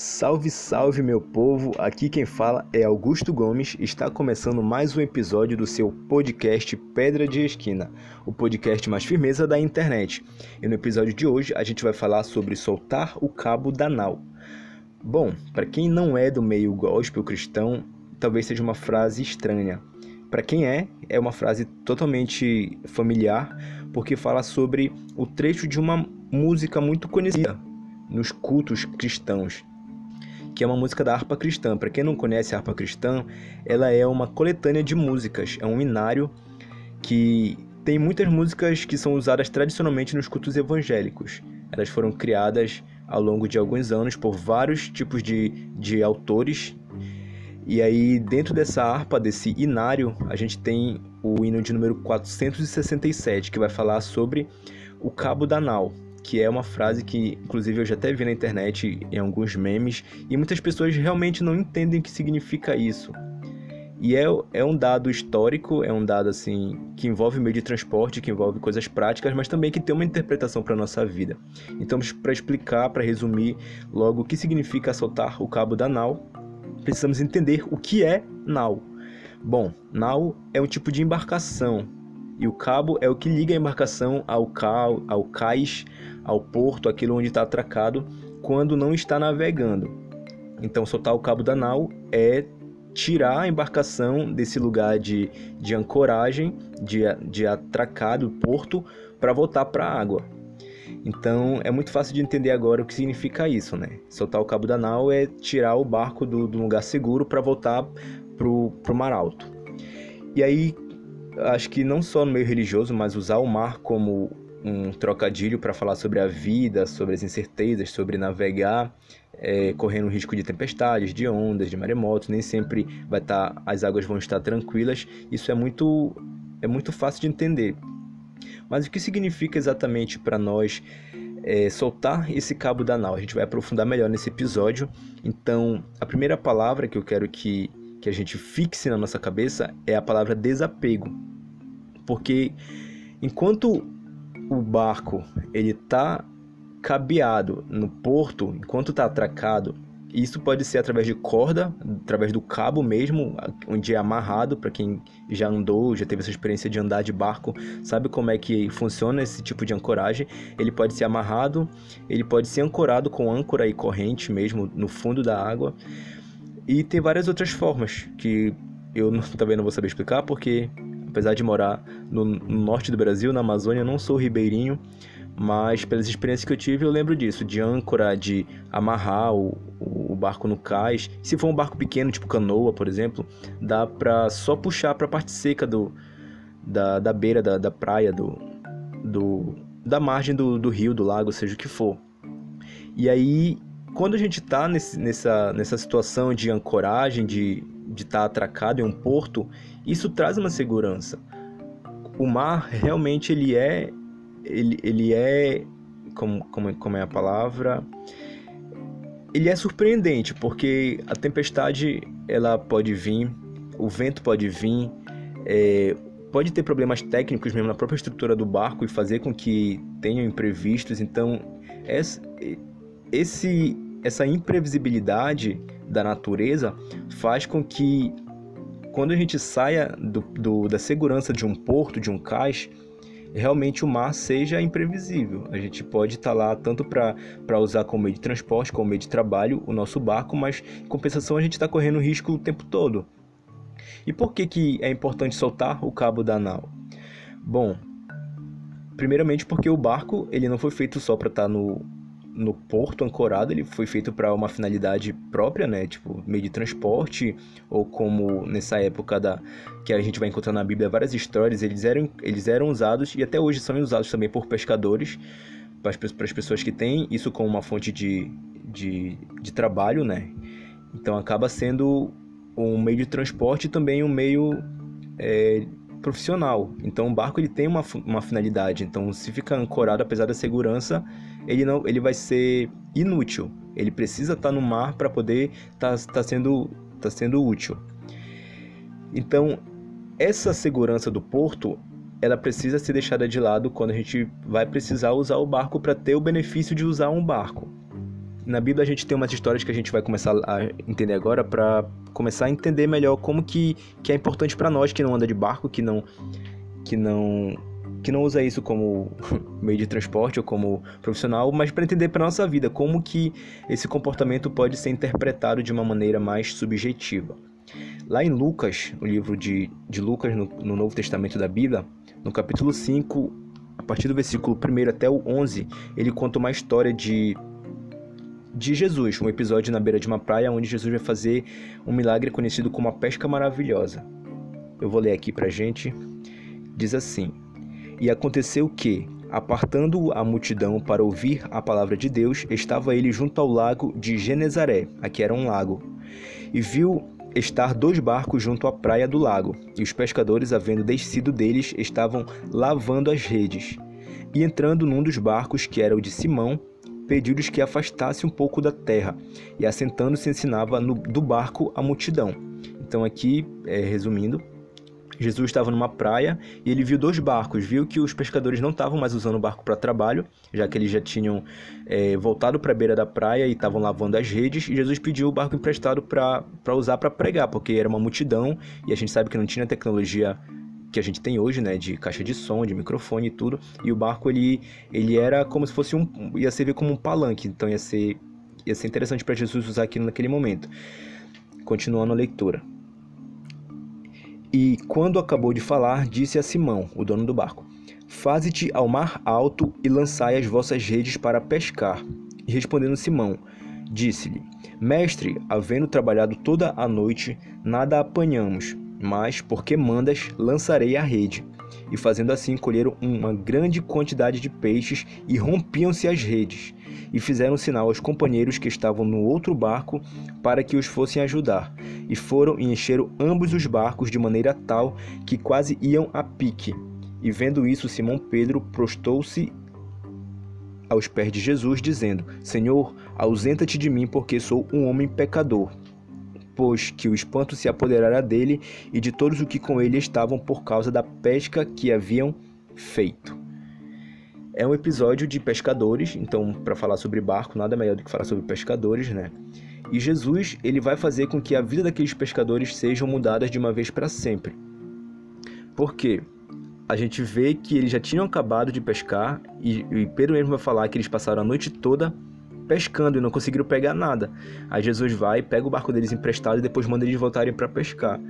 Salve, salve, meu povo! Aqui quem fala é Augusto Gomes. Está começando mais um episódio do seu podcast Pedra de Esquina, o podcast mais firmeza da internet. E no episódio de hoje a gente vai falar sobre soltar o cabo da nau. Bom, para quem não é do meio gospel cristão, talvez seja uma frase estranha. Para quem é, é uma frase totalmente familiar, porque fala sobre o trecho de uma música muito conhecida nos cultos cristãos, que é uma música da harpa cristã. Para quem não conhece a harpa cristã, ela é uma coletânea de músicas, é um inário que tem muitas músicas que são usadas tradicionalmente nos cultos evangélicos. Elas foram criadas ao longo de alguns anos por vários tipos de, de autores. E aí, dentro dessa harpa, desse inário, a gente tem o hino de número 467, que vai falar sobre o cabo da nau que é uma frase que, inclusive, eu já até vi na internet em alguns memes, e muitas pessoas realmente não entendem o que significa isso. E é, é um dado histórico, é um dado assim que envolve meio de transporte, que envolve coisas práticas, mas também que tem uma interpretação para nossa vida. Então, para explicar, para resumir logo o que significa soltar o cabo da nau, precisamos entender o que é nau. Bom, nau é um tipo de embarcação, e o cabo é o que liga a embarcação ao, ca... ao cais, ao porto, aquilo onde está atracado, quando não está navegando. Então, soltar o cabo da nau é tirar a embarcação desse lugar de, de ancoragem, de, de atracado, porto, para voltar para a água. Então é muito fácil de entender agora o que significa isso, né? Soltar o cabo da nau é tirar o barco do, do lugar seguro para voltar pro, pro mar alto. E aí, acho que não só no meio religioso, mas usar o mar como um trocadilho para falar sobre a vida, sobre as incertezas, sobre navegar, é, correndo risco de tempestades, de ondas, de maremotos, nem sempre vai estar, tá, as águas vão estar tranquilas. Isso é muito, é muito fácil de entender. Mas o que significa exatamente para nós é, soltar esse cabo da nau? A gente vai aprofundar melhor nesse episódio. Então, a primeira palavra que eu quero que, que a gente fixe na nossa cabeça é a palavra desapego. Porque enquanto o barco ele tá cabeado no porto enquanto está atracado, isso pode ser através de corda, através do cabo mesmo, onde é amarrado. Para quem já andou, já teve essa experiência de andar de barco, sabe como é que funciona esse tipo de ancoragem. Ele pode ser amarrado, ele pode ser ancorado com âncora e corrente mesmo no fundo da água. E tem várias outras formas que eu também não vou saber explicar, porque apesar de morar no, no norte do Brasil, na Amazônia, eu não sou ribeirinho, mas pelas experiências que eu tive, eu lembro disso, de âncora, de amarrar o, o, barco no cais. Se for um barco pequeno, tipo canoa, por exemplo, dá pra só puxar para a parte seca do, da, da beira da, da praia, do, do, da margem do, do rio, do lago, seja o que for. E aí, quando a gente está nessa, nessa situação de ancoragem, de de estar tá atracado em um porto, isso traz uma segurança. O mar realmente ele é ele, ele é como, como, como é a palavra ele é surpreendente porque a tempestade ela pode vir o vento pode vir é, pode ter problemas técnicos mesmo na própria estrutura do barco e fazer com que tenham imprevistos então esse, esse essa imprevisibilidade da natureza faz com que quando a gente saia do, do, da segurança de um porto, de um cais, realmente o mar seja imprevisível. A gente pode estar tá lá tanto para usar como meio de transporte, como meio de trabalho, o nosso barco, mas em compensação a gente está correndo risco o tempo todo. E por que, que é importante soltar o cabo da nau? Bom, primeiramente porque o barco ele não foi feito só para estar tá no, no porto ancorado, ele foi feito para uma finalidade própria, né? Tipo, meio de transporte, ou como nessa época da que a gente vai encontrar na Bíblia várias histórias, eles eram, eles eram usados e até hoje são usados também por pescadores, para as pessoas que têm isso como uma fonte de, de, de trabalho, né? Então acaba sendo um meio de transporte e também um meio é, profissional. Então o barco ele tem uma, uma finalidade. Então se fica ancorado apesar da segurança, ele não ele vai ser inútil. Ele precisa estar tá no mar para poder estar tá, tá sendo tá sendo útil. Então essa segurança do porto ela precisa ser deixada de lado quando a gente vai precisar usar o barco para ter o benefício de usar um barco. Na Bíblia a gente tem umas histórias que a gente vai começar a entender agora para começar a entender melhor como que, que é importante para nós que não anda de barco, que não que não que não usa isso como meio de transporte ou como profissional, mas para entender para nossa vida como que esse comportamento pode ser interpretado de uma maneira mais subjetiva. Lá em Lucas, o livro de, de Lucas no, no Novo Testamento da Bíblia, no capítulo 5, a partir do versículo 1 até o 11, ele conta uma história de de Jesus, um episódio na beira de uma praia onde Jesus vai fazer um milagre conhecido como a pesca maravilhosa. Eu vou ler aqui pra gente. Diz assim: E aconteceu que, apartando a multidão para ouvir a palavra de Deus, estava ele junto ao lago de Genezaré, aqui era um lago, e viu estar dois barcos junto à praia do lago, e os pescadores, havendo descido deles, estavam lavando as redes. E entrando num dos barcos, que era o de Simão, pediu-lhes que afastasse um pouco da terra, e assentando-se ensinava no, do barco a multidão. Então aqui, é, resumindo, Jesus estava numa praia e ele viu dois barcos. Viu que os pescadores não estavam mais usando o barco para trabalho, já que eles já tinham é, voltado para a beira da praia e estavam lavando as redes. E Jesus pediu o barco emprestado para usar para pregar, porque era uma multidão e a gente sabe que não tinha tecnologia que a gente tem hoje, né, de caixa de som, de microfone e tudo. E o barco ele ele era como se fosse um ia servir como um palanque, então ia ser ia ser interessante para Jesus usar aquilo naquele momento. Continuando a leitura. E quando acabou de falar, disse a Simão, o dono do barco: Faze-te ao mar alto e lançai as vossas redes para pescar. E respondendo Simão, disse-lhe: Mestre, havendo trabalhado toda a noite, nada apanhamos mas, porque mandas, lançarei a rede. E fazendo assim, colheram uma grande quantidade de peixes e rompiam-se as redes. E fizeram sinal aos companheiros que estavam no outro barco para que os fossem ajudar. E foram e encheram ambos os barcos de maneira tal que quase iam a pique. E vendo isso, Simão Pedro prostou-se aos pés de Jesus, dizendo: Senhor, ausenta-te de mim, porque sou um homem pecador pois que o espanto se apoderara dele e de todos os que com ele estavam por causa da pesca que haviam feito. É um episódio de pescadores, então para falar sobre barco nada melhor do que falar sobre pescadores, né? E Jesus, ele vai fazer com que a vida daqueles pescadores sejam mudadas de uma vez para sempre. Por quê? A gente vê que eles já tinham acabado de pescar e, e Pedro mesmo vai falar que eles passaram a noite toda pescando e não conseguiram pegar nada. Aí Jesus vai, pega o barco deles emprestado e depois manda eles voltarem para pescar.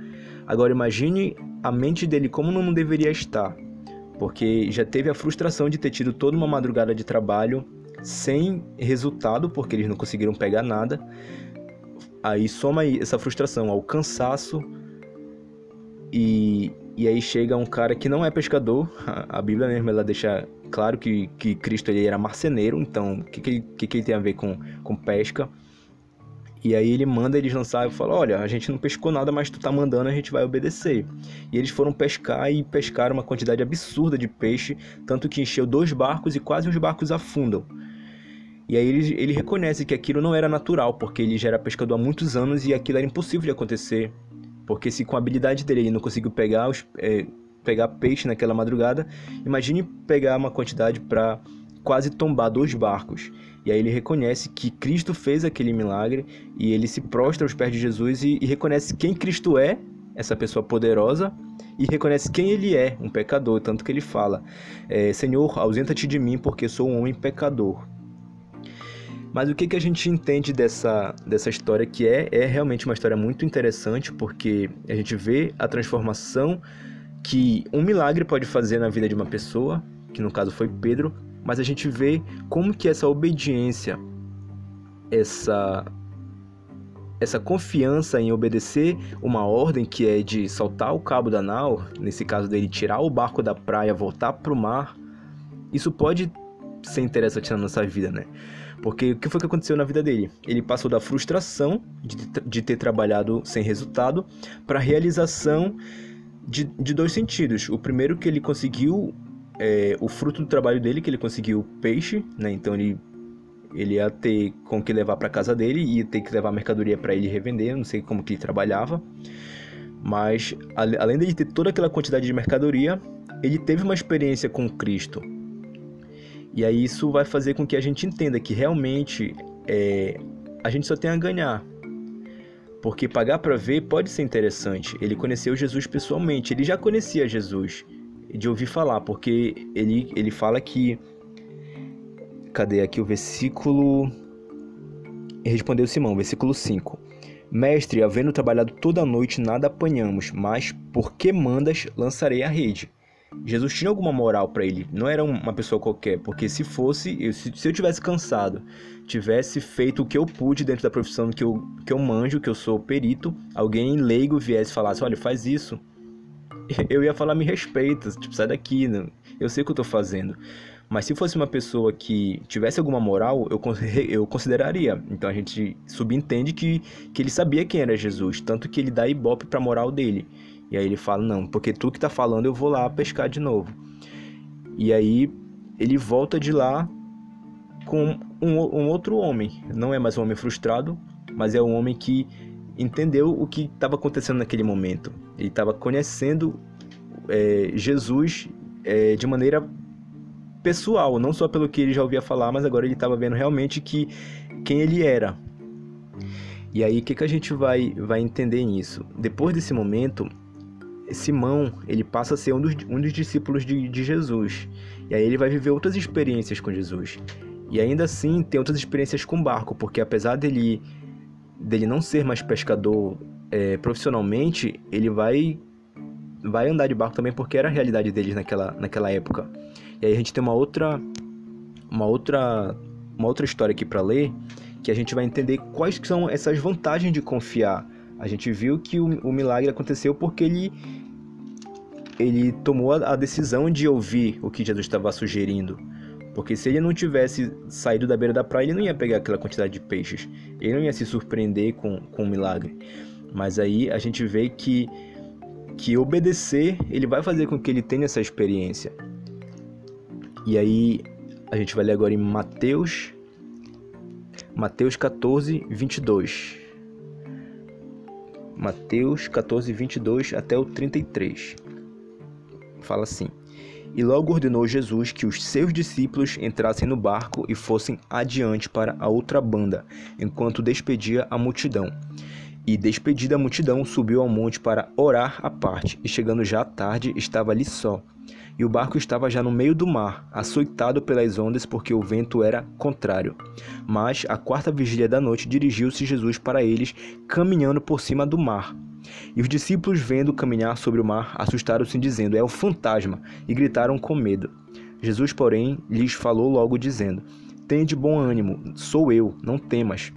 Agora imagine a mente dele como não deveria estar, porque já teve a frustração de ter tido toda uma madrugada de trabalho sem resultado, porque eles não conseguiram pegar nada. Aí soma essa frustração ao cansaço e, e aí chega um cara que não é pescador, a Bíblia mesmo ela deixa claro que, que Cristo ele era marceneiro, então o que, que, que, que ele tem a ver com, com pesca? E aí ele manda eles lançar e fala: Olha, a gente não pescou nada, mas tu tá mandando, a gente vai obedecer. E eles foram pescar e pescaram uma quantidade absurda de peixe, tanto que encheu dois barcos e quase os barcos afundam. E aí ele, ele reconhece que aquilo não era natural, porque ele já era pescador há muitos anos e aquilo era impossível de acontecer porque se com a habilidade dele ele não conseguiu pegar, os, é, pegar peixe naquela madrugada, imagine pegar uma quantidade para quase tombar dois barcos. E aí ele reconhece que Cristo fez aquele milagre e ele se prostra aos pés de Jesus e, e reconhece quem Cristo é, essa pessoa poderosa, e reconhece quem ele é, um pecador. Tanto que ele fala: é, Senhor, ausenta-te de mim, porque sou um homem pecador. Mas o que, que a gente entende dessa, dessa história que é, é realmente uma história muito interessante, porque a gente vê a transformação que um milagre pode fazer na vida de uma pessoa, que no caso foi Pedro, mas a gente vê como que essa obediência, essa essa confiança em obedecer uma ordem que é de saltar o cabo da nau, nesse caso dele tirar o barco da praia, voltar para o mar, isso pode ser interessante na nossa vida, né? Porque o que foi que aconteceu na vida dele? Ele passou da frustração de, de ter trabalhado sem resultado para a realização de, de dois sentidos. O primeiro que ele conseguiu é, o fruto do trabalho dele, que ele conseguiu peixe, né? Então ele ele ia ter com que levar para casa dele, ia ter que levar mercadoria para ele revender, não sei como que ele trabalhava. Mas além de ter toda aquela quantidade de mercadoria, ele teve uma experiência com Cristo. E aí isso vai fazer com que a gente entenda que realmente é, a gente só tem a ganhar. Porque pagar para ver pode ser interessante. Ele conheceu Jesus pessoalmente, ele já conhecia Jesus de ouvir falar, porque ele, ele fala que. Cadê aqui o versículo? Respondeu Simão, versículo 5. Mestre, havendo trabalhado toda a noite, nada apanhamos, mas por que mandas, lançarei a rede. Jesus tinha alguma moral para ele, não era uma pessoa qualquer, porque se fosse, se, se, eu tivesse cansado, tivesse feito o que eu pude dentro da profissão que eu, que eu manjo, que eu sou perito, alguém leigo viesse e falasse: olha, faz isso, eu ia falar: me respeita, tipo, sai daqui, né? eu sei o que eu tô fazendo. Mas se fosse uma pessoa que tivesse alguma moral, eu, eu consideraria. Então a gente subentende que, que ele sabia quem era Jesus, tanto que ele dá ibope pra moral dele. E aí ele fala: Não, porque tu que tá falando, eu vou lá pescar de novo. E aí ele volta de lá com um, um outro homem. Não é mais um homem frustrado, mas é um homem que entendeu o que estava acontecendo naquele momento. Ele estava conhecendo é, Jesus é, de maneira pessoal, não só pelo que ele já ouvia falar, mas agora ele estava vendo realmente que quem ele era. E aí, o que, que a gente vai, vai entender nisso? Depois desse momento, Simão, ele passa a ser um dos, um dos discípulos de, de Jesus. E aí ele vai viver outras experiências com Jesus. E ainda assim tem outras experiências com barco, porque apesar dele, dele não ser mais pescador é, profissionalmente, ele vai, vai andar de barco também porque era a realidade deles naquela, naquela época. E aí a gente tem uma outra, uma outra, uma outra história aqui para ler, que a gente vai entender quais são essas vantagens de confiar. A gente viu que o, o milagre aconteceu porque ele ele tomou a decisão de ouvir o que Jesus estava sugerindo. Porque se ele não tivesse saído da beira da praia, ele não ia pegar aquela quantidade de peixes. Ele não ia se surpreender com, com o milagre. Mas aí a gente vê que, que obedecer, ele vai fazer com que ele tenha essa experiência. E aí a gente vai ler agora em Mateus, Mateus 14, 22. Mateus 14, 22 até o 33 fala assim: E logo ordenou Jesus que os seus discípulos entrassem no barco e fossem adiante para a outra banda, enquanto despedia a multidão. E despedida a multidão, subiu ao monte para orar à parte, e chegando já à tarde, estava ali só. E o barco estava já no meio do mar, açoitado pelas ondas, porque o vento era contrário. Mas, à quarta vigília da noite, dirigiu-se Jesus para eles, caminhando por cima do mar. E os discípulos, vendo caminhar sobre o mar, assustaram-se, dizendo: É o fantasma, e gritaram com medo. Jesus, porém, lhes falou logo, dizendo: Tende bom ânimo, sou eu, não temas.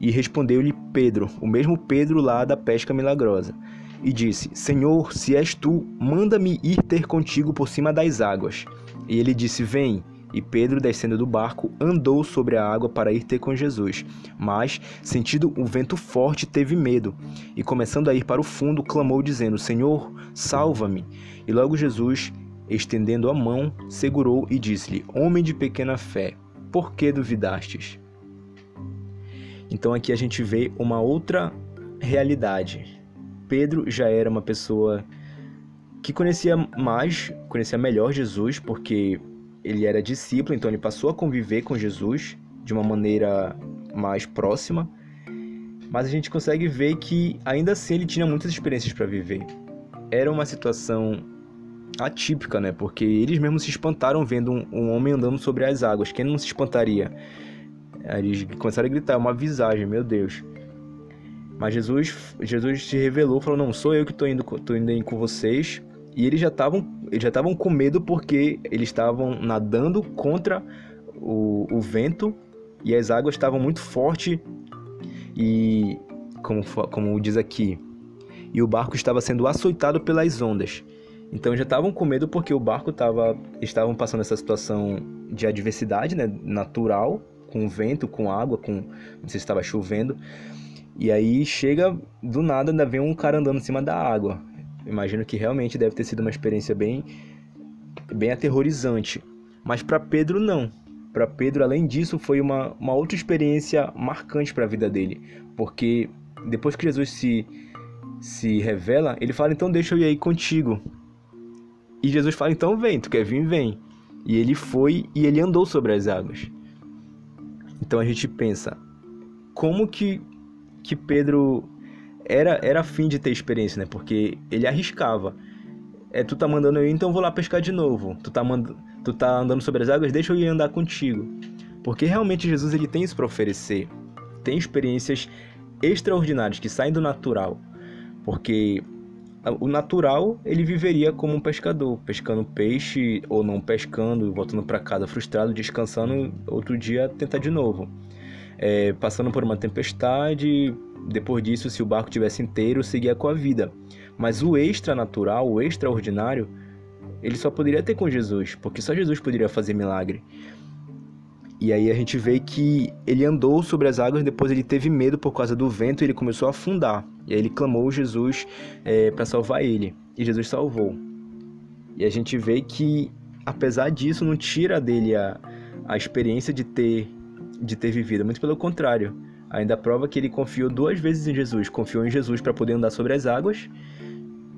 E respondeu-lhe Pedro, o mesmo Pedro lá da pesca milagrosa, e disse: Senhor, se és tu, manda-me ir ter contigo por cima das águas. E ele disse: Vem. E Pedro, descendo do barco, andou sobre a água para ir ter com Jesus. Mas, sentindo um vento forte, teve medo. E, começando a ir para o fundo, clamou, dizendo: Senhor, salva-me. E logo Jesus, estendendo a mão, segurou e disse-lhe: Homem de pequena fé, por que duvidastes? Então aqui a gente vê uma outra realidade. Pedro já era uma pessoa que conhecia mais, conhecia melhor Jesus, porque ele era discípulo, então ele passou a conviver com Jesus de uma maneira mais próxima. Mas a gente consegue ver que ainda assim ele tinha muitas experiências para viver. Era uma situação atípica, né? Porque eles mesmos se espantaram vendo um, um homem andando sobre as águas. Quem não se espantaria? Eles começaram a gritar, uma visagem, meu Deus. Mas Jesus, Jesus se revelou, falou: "Não, sou eu que estou indo, tô indo com vocês". E eles já estavam, já com medo porque eles estavam nadando contra o, o vento e as águas estavam muito fortes e como, como diz aqui, e o barco estava sendo açoitado pelas ondas. Então já estavam com medo porque o barco estava estavam passando essa situação de adversidade, né, natural, com vento, com água, com não sei se estava chovendo. E aí chega do nada ainda vem um cara andando em cima da água. Imagino que realmente deve ter sido uma experiência bem, bem aterrorizante. Mas para Pedro, não. Para Pedro, além disso, foi uma, uma outra experiência marcante para a vida dele. Porque depois que Jesus se, se revela, ele fala: Então deixa eu ir aí contigo. E Jesus fala: Então vem, tu quer vir, vem. E ele foi e ele andou sobre as águas. Então a gente pensa, como que, que Pedro era, era afim de ter experiência, né? Porque ele arriscava. É, tu tá mandando eu ir, então vou lá pescar de novo. Tu tá, mand... tu tá andando sobre as águas, deixa eu ir andar contigo. Porque realmente Jesus ele tem isso para oferecer. Tem experiências extraordinárias que saem do natural. Porque o natural ele viveria como um pescador, pescando peixe ou não pescando, voltando para casa frustrado, descansando, outro dia tentar de novo. É, passando por uma tempestade, depois disso, se o barco tivesse inteiro, seguia com a vida. Mas o extra natural, o extraordinário, ele só poderia ter com Jesus, porque só Jesus poderia fazer milagre. E aí a gente vê que ele andou sobre as águas, depois ele teve medo por causa do vento e ele começou a afundar. E aí ele clamou Jesus é, para salvar ele. E Jesus salvou. E a gente vê que, apesar disso, não tira dele a, a experiência de ter, de ter vivido. Muito pelo contrário. Ainda prova que ele confiou duas vezes em Jesus. Confiou em Jesus para poder andar sobre as águas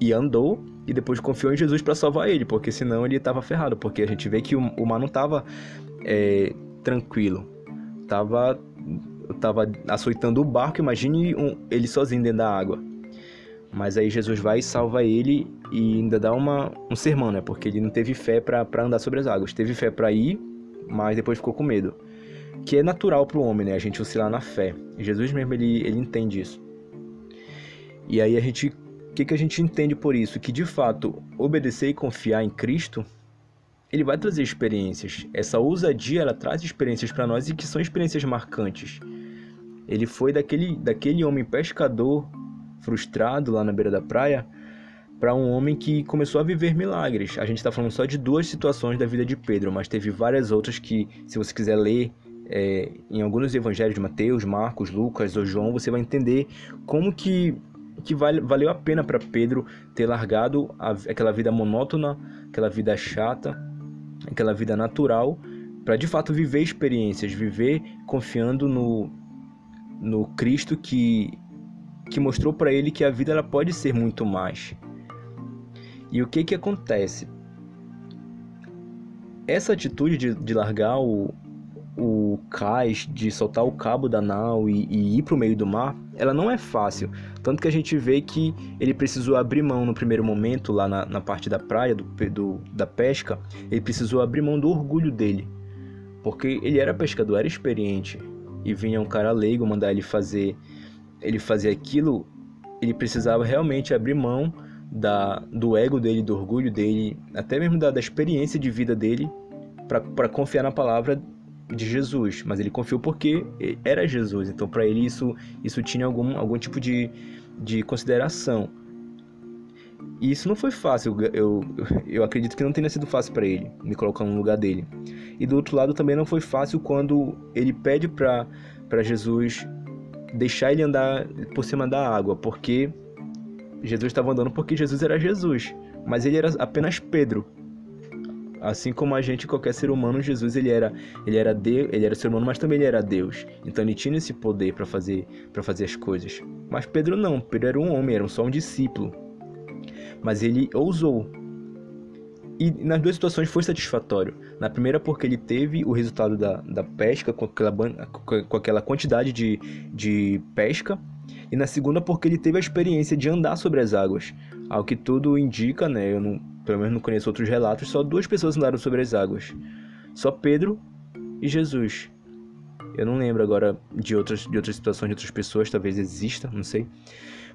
e andou. E depois confiou em Jesus para salvar ele, porque senão ele estava ferrado. Porque a gente vê que o, o mar não estava é, tranquilo. Tava eu tava açoitando o barco, imagine um, ele sozinho dentro da água. Mas aí Jesus vai e salva ele e ainda dá uma, um sermão, né? Porque ele não teve fé para andar sobre as águas. Teve fé para ir, mas depois ficou com medo. Que é natural para o homem, né? A gente oscilar na fé. Jesus mesmo, ele, ele entende isso. E aí a gente... O que, que a gente entende por isso? Que de fato, obedecer e confiar em Cristo ele vai trazer experiências. Essa ousadia ela traz experiências para nós e que são experiências marcantes. Ele foi daquele, daquele homem pescador frustrado lá na beira da praia para um homem que começou a viver milagres. A gente está falando só de duas situações da vida de Pedro, mas teve várias outras que, se você quiser ler é, em alguns evangelhos de Mateus, Marcos, Lucas ou João, você vai entender como que, que vale, valeu a pena para Pedro ter largado a, aquela vida monótona, aquela vida chata, aquela vida natural, para de fato viver experiências, viver confiando no, no Cristo que, que mostrou para ele que a vida ela pode ser muito mais. E o que que acontece? Essa atitude de, de largar o, o cais, de soltar o cabo da nau e, e ir para o meio do mar, ela não é fácil. Tanto que a gente vê que ele precisou abrir mão no primeiro momento, lá na, na parte da praia, do, do, da pesca, ele precisou abrir mão do orgulho dele. Porque ele era pescador, era experiente. E vinha um cara leigo mandar ele fazer, ele fazer aquilo, ele precisava realmente abrir mão da, do ego dele, do orgulho dele, até mesmo da, da experiência de vida dele, para confiar na palavra de Jesus, mas ele confiou porque era Jesus. Então, para ele isso isso tinha algum algum tipo de, de consideração. E isso não foi fácil. Eu, eu acredito que não tenha sido fácil para ele me colocar no lugar dele. E do outro lado também não foi fácil quando ele pede para para Jesus deixar ele andar por cima da água, porque Jesus estava andando porque Jesus era Jesus, mas ele era apenas Pedro. Assim como a gente, qualquer ser humano, Jesus ele era, ele era Deus, ele era ser humano, mas também ele era Deus. Então ele tinha esse poder para fazer, para fazer as coisas. Mas Pedro não, Pedro era um homem, era só um discípulo. Mas ele ousou. E nas duas situações foi satisfatório. Na primeira, porque ele teve o resultado da, da pesca, com aquela, com aquela quantidade de, de pesca. E na segunda, porque ele teve a experiência de andar sobre as águas. Ao que tudo indica, né? Eu não, pelo menos não conheço outros relatos, só duas pessoas andaram sobre as águas. Só Pedro e Jesus. Eu não lembro agora de outras, de outras situações de outras pessoas, talvez exista, não sei.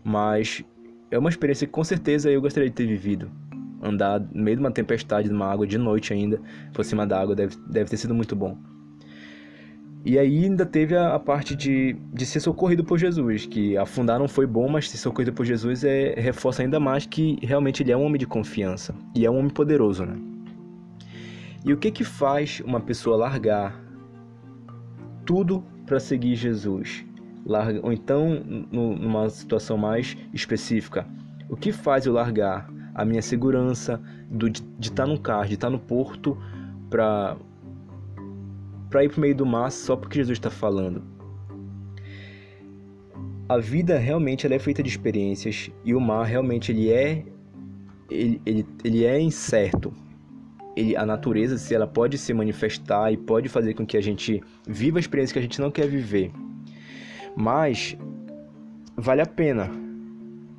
Mas é uma experiência que com certeza eu gostaria de ter vivido. Andar no meio de uma tempestade, numa água de noite ainda, por cima da água, deve, deve ter sido muito bom. E aí ainda teve a, a, parte de, de ser socorrido por Jesus, que afundar não foi bom, mas ser socorrido por Jesus é, reforça ainda mais que realmente ele é um homem de confiança e é um homem poderoso, né? E o que que faz uma pessoa largar tudo para seguir Jesus? Larga, ou então, no, numa situação mais específica, o que faz eu largar a minha segurança do, de estar tá no carro, de estar tá no porto para para ir para o meio do mar só porque Jesus está falando. A vida realmente ela é feita de experiências e o mar realmente ele é ele, ele, ele é incerto. ele, a natureza, se ela pode se manifestar e pode fazer com que a gente viva a experiência que a gente não quer viver. Mas vale a pena,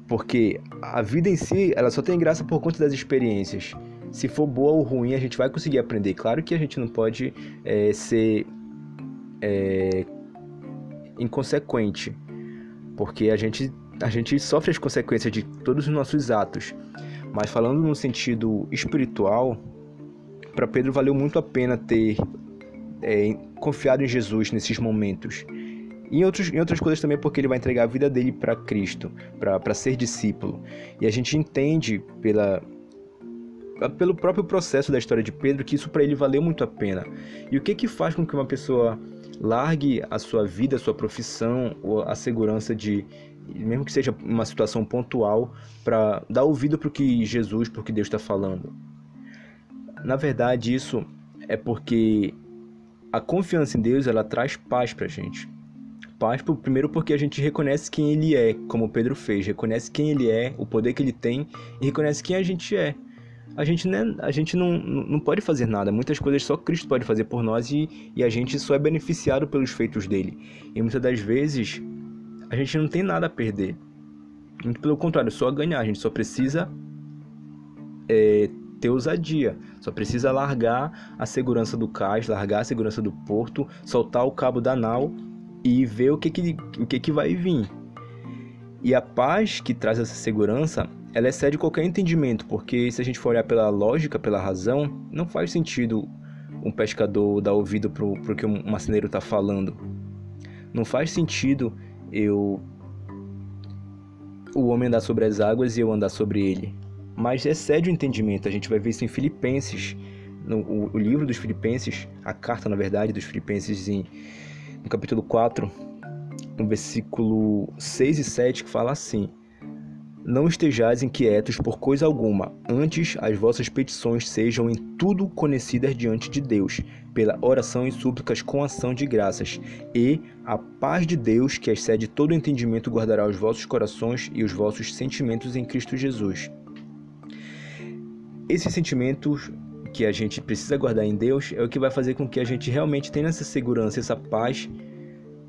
porque a vida em si, ela só tem graça por conta das experiências. Se for boa ou ruim, a gente vai conseguir aprender. Claro que a gente não pode é, ser é, inconsequente, porque a gente, a gente sofre as consequências de todos os nossos atos. Mas falando no sentido espiritual, para Pedro valeu muito a pena ter é, confiado em Jesus nesses momentos. E em, outros, em outras coisas também, porque ele vai entregar a vida dele para Cristo, para ser discípulo. E a gente entende pela, pelo próprio processo da história de Pedro que isso para ele valeu muito a pena. E o que que faz com que uma pessoa largue a sua vida, a sua profissão, ou a segurança de mesmo que seja uma situação pontual, para dar ouvido para o que Jesus, para o que Deus está falando. Na verdade, isso é porque a confiança em Deus ela traz paz para a gente. Paz, primeiro, porque a gente reconhece quem Ele é, como Pedro fez, reconhece quem Ele é, o poder que Ele tem e reconhece quem a gente é. A gente, né, a gente não, não pode fazer nada, muitas coisas só Cristo pode fazer por nós e, e a gente só é beneficiado pelos feitos dele. E muitas das vezes a gente não tem nada a perder. Muito pelo contrário, só a ganhar. A gente só precisa é, ter ousadia. Só precisa largar a segurança do cais, largar a segurança do porto, soltar o cabo da nau e ver o que, que, o que, que vai vir. E a paz que traz essa segurança, ela excede qualquer entendimento, porque se a gente for olhar pela lógica, pela razão, não faz sentido um pescador dar ouvido para o que um marceneiro está falando. Não faz sentido eu o homem andar sobre as águas e eu andar sobre ele mas excede o entendimento. A gente vai ver isso em Filipenses, no o, o livro dos Filipenses, a carta, na verdade, dos Filipenses, em, no capítulo 4, no versículo 6 e 7, que fala assim: Não estejais inquietos por coisa alguma, antes as vossas petições sejam em tudo conhecidas diante de Deus, pela oração e súplicas com ação de graças, e a paz de Deus, que excede todo entendimento, guardará os vossos corações e os vossos sentimentos em Cristo Jesus. Esse sentimento que a gente precisa guardar em Deus é o que vai fazer com que a gente realmente tenha essa segurança, essa paz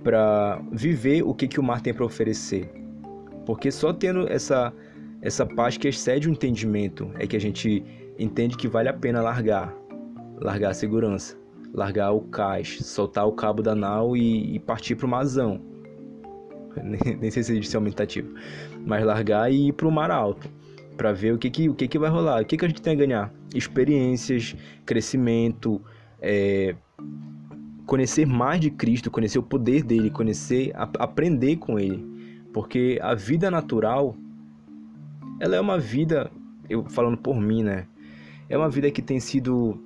para viver o que, que o mar tem para oferecer. Porque só tendo essa, essa paz que excede o entendimento é que a gente entende que vale a pena largar, largar a segurança, largar o cais, soltar o cabo da nau e, e partir para o mazão. Nem, nem sei se é aumentativo, mas largar e ir para o mar alto para ver o que que, o que que vai rolar, o que que a gente tem a ganhar, experiências, crescimento, é, conhecer mais de Cristo, conhecer o poder dele, conhecer, aprender com ele, porque a vida natural, ela é uma vida, eu falando por mim, né, é uma vida que tem sido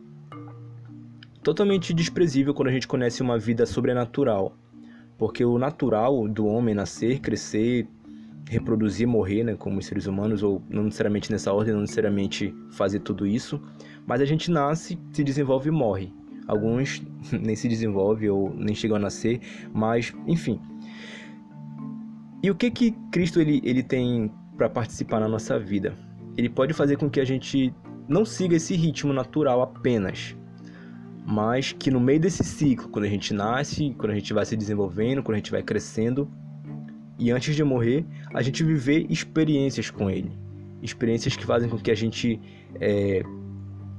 totalmente desprezível quando a gente conhece uma vida sobrenatural, porque o natural do homem nascer, crescer, reproduzir, morrer, né, como seres humanos, ou não necessariamente nessa ordem, não necessariamente fazer tudo isso, mas a gente nasce, se desenvolve e morre. Alguns nem se desenvolvem ou nem chegam a nascer, mas enfim. E o que que Cristo ele, ele tem para participar na nossa vida? Ele pode fazer com que a gente não siga esse ritmo natural apenas, mas que no meio desse ciclo, quando a gente nasce, quando a gente vai se desenvolvendo, quando a gente vai crescendo, e antes de morrer, a gente viver experiências com ele. Experiências que fazem com que a gente é,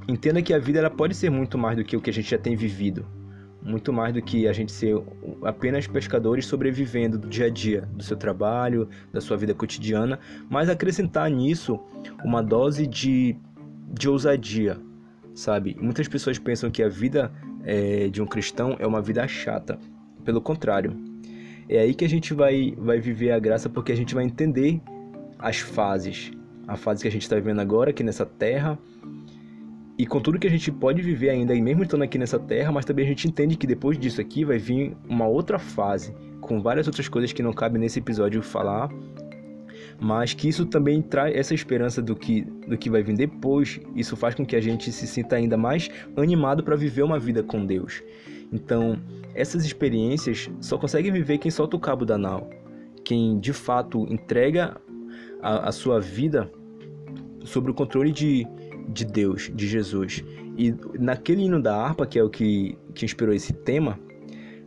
entenda que a vida ela pode ser muito mais do que o que a gente já tem vivido. Muito mais do que a gente ser apenas pescadores sobrevivendo do dia a dia, do seu trabalho, da sua vida cotidiana, mas acrescentar nisso uma dose de, de ousadia, sabe? Muitas pessoas pensam que a vida é, de um cristão é uma vida chata. Pelo contrário, é aí que a gente vai, vai viver a graça, porque a gente vai entender as fases. A fase que a gente está vivendo agora, aqui nessa terra, e com tudo que a gente pode viver ainda, e mesmo estando aqui nessa terra, mas também a gente entende que depois disso aqui vai vir uma outra fase, com várias outras coisas que não cabe nesse episódio falar, mas que isso também traz essa esperança do que, do que vai vir depois, isso faz com que a gente se sinta ainda mais animado para viver uma vida com Deus. Então, essas experiências só consegue viver quem solta o cabo da nau, quem de fato entrega a, a sua vida sobre o controle de, de Deus, de Jesus. E naquele hino da harpa, que é o que, que inspirou esse tema,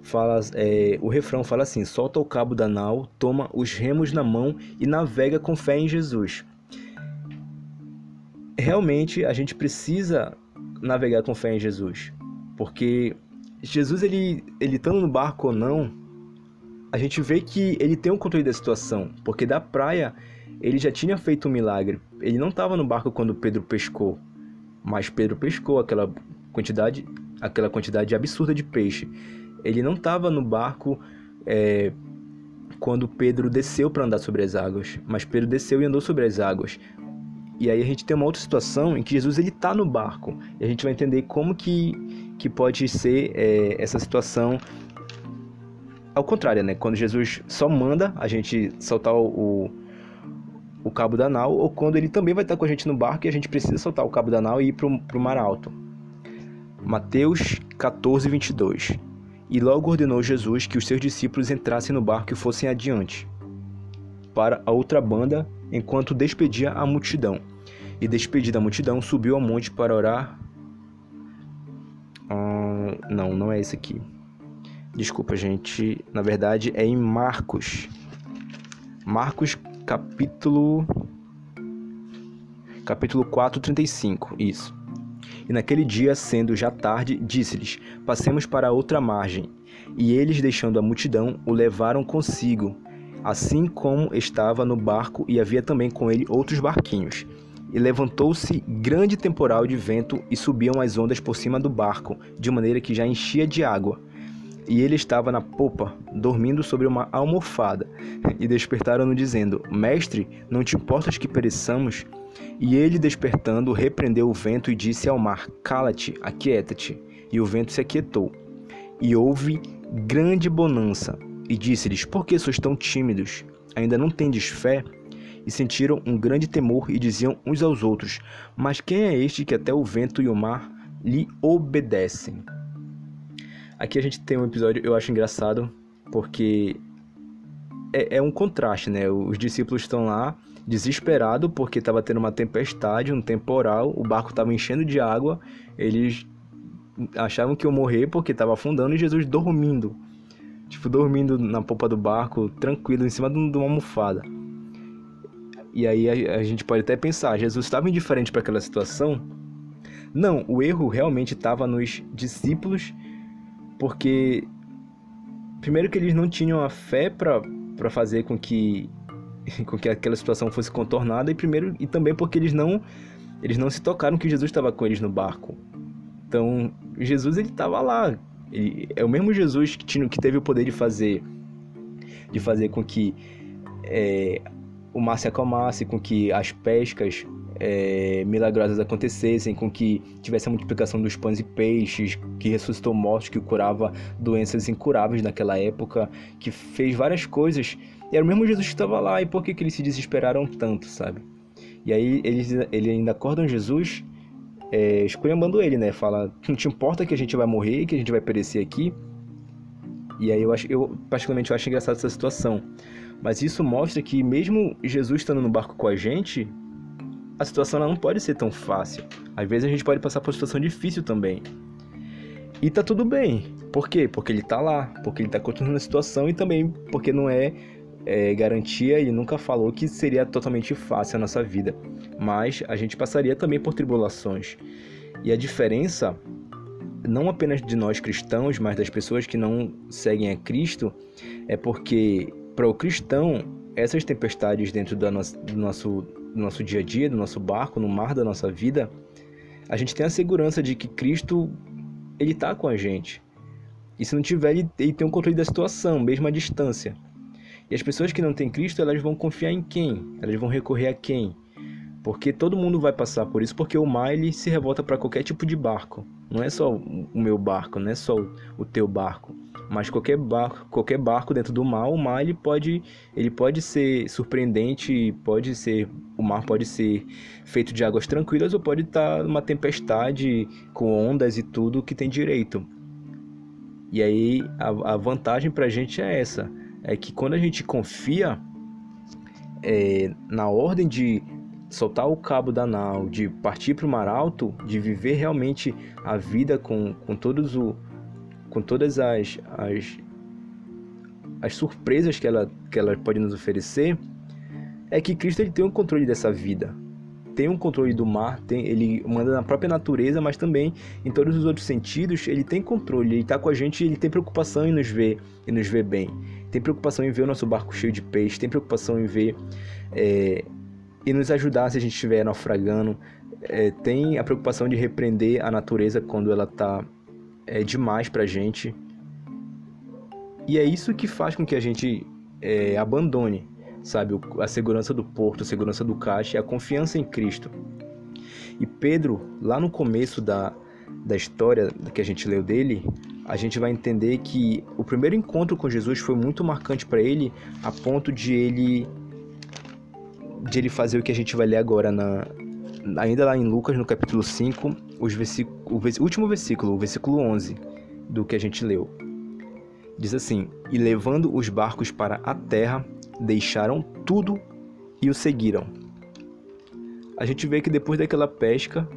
fala, é, o refrão fala assim: solta o cabo da nau, toma os remos na mão e navega com fé em Jesus. Realmente a gente precisa navegar com fé em Jesus, porque Jesus ele ele estando no barco ou não, a gente vê que ele tem o um controle da situação, porque da praia ele já tinha feito um milagre. Ele não estava no barco quando Pedro pescou, mas Pedro pescou aquela quantidade, aquela quantidade absurda de peixe. Ele não estava no barco é, quando Pedro desceu para andar sobre as águas, mas Pedro desceu e andou sobre as águas. E aí a gente tem uma outra situação em que Jesus ele está no barco. E a gente vai entender como que, que pode ser é, essa situação ao contrário, né? Quando Jesus só manda a gente soltar o, o cabo da nau, ou quando ele também vai estar com a gente no barco e a gente precisa soltar o cabo da nau e ir para o mar alto. Mateus 14, 22 E logo ordenou Jesus que os seus discípulos entrassem no barco e fossem adiante, para a outra banda, enquanto despedia a multidão. E despedida a multidão, subiu ao monte para orar. Ah, não, não é esse aqui. Desculpa, gente. Na verdade, é em Marcos. Marcos capítulo capítulo 4, 35, isso. E naquele dia, sendo já tarde, disse-lhes: Passemos para outra margem. E eles, deixando a multidão, o levaram consigo, assim como estava no barco, e havia também com ele outros barquinhos. E levantou-se grande temporal de vento, e subiam as ondas por cima do barco, de maneira que já enchia de água e ele estava na popa, dormindo sobre uma almofada. E despertaram-no, dizendo: Mestre, não te importas que pereçamos? E ele, despertando, repreendeu o vento e disse ao mar: Cala-te, aquieta-te. E o vento se aquietou. E houve grande bonança. E disse-lhes: Por que sois tão tímidos? Ainda não tendes fé? E sentiram um grande temor e diziam uns aos outros: Mas quem é este que até o vento e o mar lhe obedecem? Aqui a gente tem um episódio, eu acho engraçado, porque é, é um contraste, né? Os discípulos estão lá desesperados porque estava tendo uma tempestade, um temporal, o barco estava enchendo de água, eles achavam que iam morrer porque estava afundando e Jesus dormindo. Tipo, dormindo na popa do barco, tranquilo, em cima de uma almofada. E aí a, a gente pode até pensar, Jesus estava indiferente para aquela situação? Não, o erro realmente estava nos discípulos porque primeiro que eles não tinham a fé para fazer com que com que aquela situação fosse contornada e primeiro e também porque eles não eles não se tocaram que Jesus estava com eles no barco. Então, Jesus ele estava lá. Ele, é o mesmo Jesus que, tinha, que teve o poder de fazer de fazer com que é, o mar se acalmasse, com que as pescas é, milagrosas acontecessem, com que tivesse a multiplicação dos pães e peixes, que ressuscitou mortos, que curava doenças incuráveis naquela época, que fez várias coisas. E era o mesmo Jesus que estava lá, e por que, que eles se desesperaram tanto, sabe? E aí eles ele ainda acordam Jesus, é, ele, né? Fala, não te importa que a gente vai morrer, que a gente vai perecer aqui. E aí eu acho, eu particularmente eu acho engraçado essa situação. Mas isso mostra que mesmo Jesus estando no barco com a gente, a situação não pode ser tão fácil. Às vezes a gente pode passar por situação difícil também. E tá tudo bem. Por quê? Porque ele tá lá, porque ele tá continuando a situação e também porque não é, é garantia, ele nunca falou que seria totalmente fácil a nossa vida. Mas a gente passaria também por tribulações. E a diferença, não apenas de nós cristãos, mas das pessoas que não seguem a Cristo, é porque para o cristão, essas tempestades dentro do nosso, do nosso no nosso dia a dia, no nosso barco, no mar da nossa vida, a gente tem a segurança de que Cristo ele está com a gente. E se não tiver, ele, ele tem o um controle da situação, mesmo à distância. E as pessoas que não têm Cristo, elas vão confiar em quem? Elas vão recorrer a quem? Porque todo mundo vai passar por isso, porque o mar ele se revolta para qualquer tipo de barco. Não é só o meu barco, não é só o teu barco. Mas qualquer barco, qualquer barco dentro do mar, o mar ele pode, ele pode ser surpreendente, pode ser, o mar pode ser feito de águas tranquilas ou pode estar numa tempestade com ondas e tudo que tem direito. E aí a, a vantagem para a gente é essa, é que quando a gente confia é, na ordem de soltar o cabo da nau, de partir para o mar alto, de viver realmente a vida com, com todos o com todas as, as as surpresas que ela que ela pode nos oferecer, é que Cristo ele tem o um controle dessa vida. Tem um controle do mar, tem, ele manda na própria natureza, mas também em todos os outros sentidos, ele tem controle, ele está com a gente, ele tem preocupação em nos ver e nos ver bem. Tem preocupação em ver o nosso barco cheio de peixe, tem preocupação em ver é, e nos ajudar se a gente estiver naufragando. É, tem a preocupação de repreender a natureza quando ela está é, demais para a gente. E é isso que faz com que a gente é, abandone, sabe, a segurança do porto, a segurança do caixa e a confiança em Cristo. E Pedro, lá no começo da, da história que a gente leu dele, a gente vai entender que o primeiro encontro com Jesus foi muito marcante para ele, a ponto de ele de ele fazer o que a gente vai ler agora na ainda lá em Lucas no capítulo 5, os o último versículo, o versículo 11 do que a gente leu. Diz assim: "E levando os barcos para a terra, deixaram tudo e o seguiram." A gente vê que depois daquela pesca,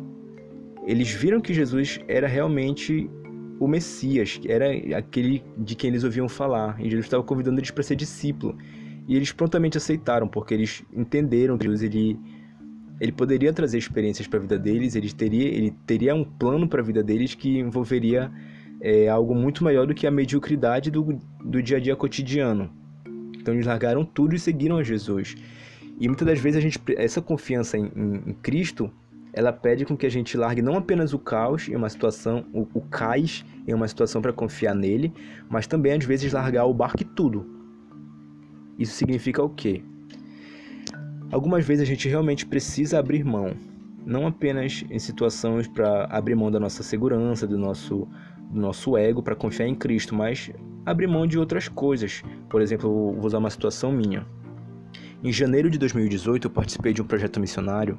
eles viram que Jesus era realmente o Messias, era aquele de quem eles ouviam falar, e Jesus estava convidando eles para ser discípulo. E eles prontamente aceitaram, porque eles entenderam que Deus ele, ele poderia trazer experiências para a vida deles, ele teria, ele teria um plano para a vida deles que envolveria é, algo muito maior do que a mediocridade do, do dia a dia cotidiano. Então eles largaram tudo e seguiram a Jesus. E muitas das vezes a gente, essa confiança em, em, em Cristo ela pede com que a gente largue não apenas o caos em uma situação, o, o cais em uma situação para confiar nele, mas também às vezes largar o barco e tudo. Isso significa o quê? Algumas vezes a gente realmente precisa abrir mão, não apenas em situações para abrir mão da nossa segurança, do nosso, do nosso ego para confiar em Cristo, mas abrir mão de outras coisas. Por exemplo, vou usar uma situação minha. Em janeiro de 2018, eu participei de um projeto missionário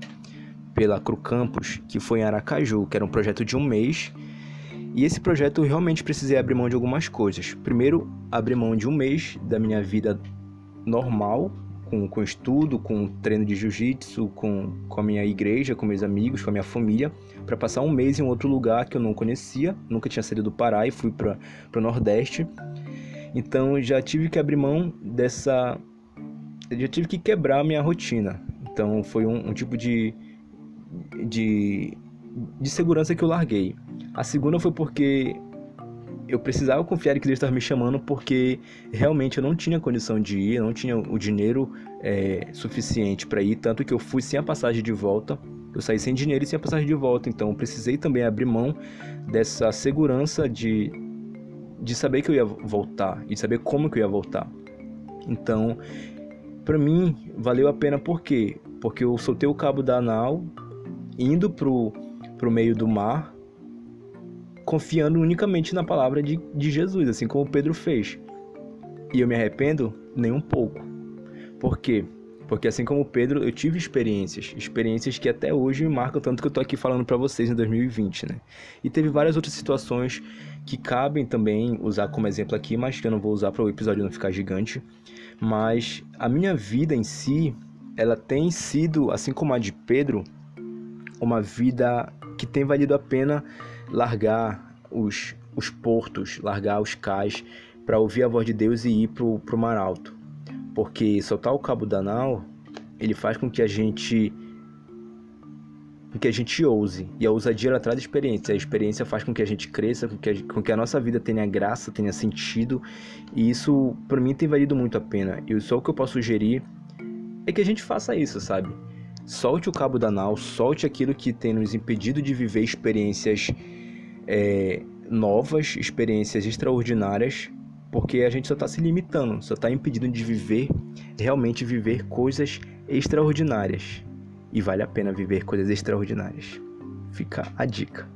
pela Cru Campus, que foi em Aracaju, que era um projeto de um mês. E esse projeto eu realmente precisei abrir mão de algumas coisas. Primeiro, abrir mão de um mês da minha vida normal, com, com estudo, com treino de jiu-jitsu, com, com a minha igreja, com meus amigos, com a minha família, para passar um mês em outro lugar que eu não conhecia, nunca tinha saído do Pará e fui para o Nordeste. Então já tive que abrir mão dessa. Já tive que quebrar a minha rotina. Então foi um, um tipo de, de, de segurança que eu larguei. A segunda foi porque eu precisava confiar que Deus estava me chamando porque realmente eu não tinha condição de ir, não tinha o dinheiro é, suficiente para ir, tanto que eu fui sem a passagem de volta. Eu saí sem dinheiro e sem a passagem de volta, então precisei também abrir mão dessa segurança de, de saber que eu ia voltar e saber como que eu ia voltar. Então, para mim, valeu a pena por quê? Porque eu soltei o cabo da nau, indo pro, pro meio do mar, confiando unicamente na palavra de, de Jesus, assim como Pedro fez. E eu me arrependo nem um pouco. Por quê? Porque assim como Pedro, eu tive experiências, experiências que até hoje me marcam tanto que eu tô aqui falando para vocês em 2020, né? E teve várias outras situações que cabem também usar como exemplo aqui, mas que eu não vou usar para o episódio não ficar gigante. Mas a minha vida em si, ela tem sido, assim como a de Pedro, uma vida que tem valido a pena largar os, os portos, largar os cais para ouvir a voz de Deus e ir pro, pro mar alto. Porque soltar o cabo da nau, ele faz com que a gente que a gente ouse. E a ousadia ela traz experiência. A experiência faz com que a gente cresça, com que a, com que a nossa vida tenha graça, tenha sentido. E isso, para mim, tem valido muito a pena. E só o que eu posso sugerir é que a gente faça isso, sabe? Solte o cabo da nau, solte aquilo que tem nos impedido de viver experiências é, novas, experiências extraordinárias, porque a gente só está se limitando, só está impedindo de viver, realmente viver coisas extraordinárias. E vale a pena viver coisas extraordinárias. Fica a dica.